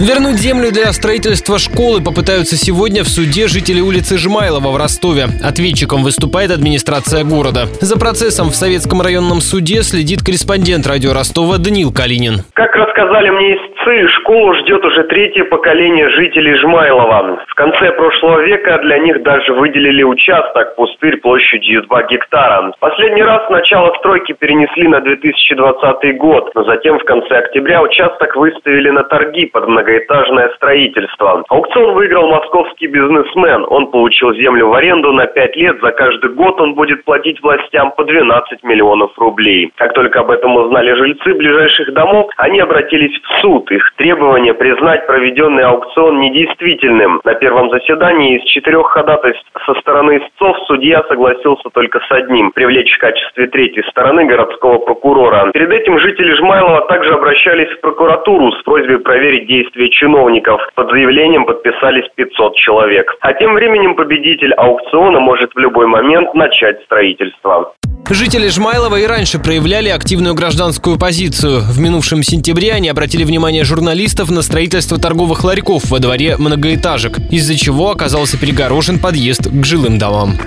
Вернуть землю для строительства школы попытаются сегодня в суде жители улицы Жмайлова в Ростове. Ответчиком выступает администрация города. За процессом в Советском районном суде следит корреспондент радио Ростова Даниил Калинин. Как рассказали мне истцы, школу ждет уже третье поколение жителей Жмайлова. В конце прошлого века для них даже выделили участок, пустырь площадью 2 гектара. Последний раз начало стройки перенесли на 2020 год, но затем в конце октября участок выставили на торги под многоэтажное строительство. Аукцион выиграл московский бизнесмен. Он получил землю в аренду на 5 лет. За каждый год он будет платить властям по 12 миллионов рублей. Как только об этом узнали жильцы ближайших домов, они обратились в суд. Их требование признать проведенный аукцион недействительным. На первом заседании из четырех ходатайств со стороны истцов судья согласился только с одним – привлечь в качестве третьей стороны городского прокурора. Перед этим жители Жмайлова также обращались в прокуратуру с просьбой проверить действия чиновников. Под заявлением подписались 500 человек. А тем временем победитель аукциона может в любой момент начать строительство. Жители Жмайлова и раньше проявляли активную гражданскую позицию. В минувшем сентябре они обратили внимание журналистов на строительство торговых ларьков во дворе многоэтажек, из-за чего оказался перегорожен подъезд к жилым домам.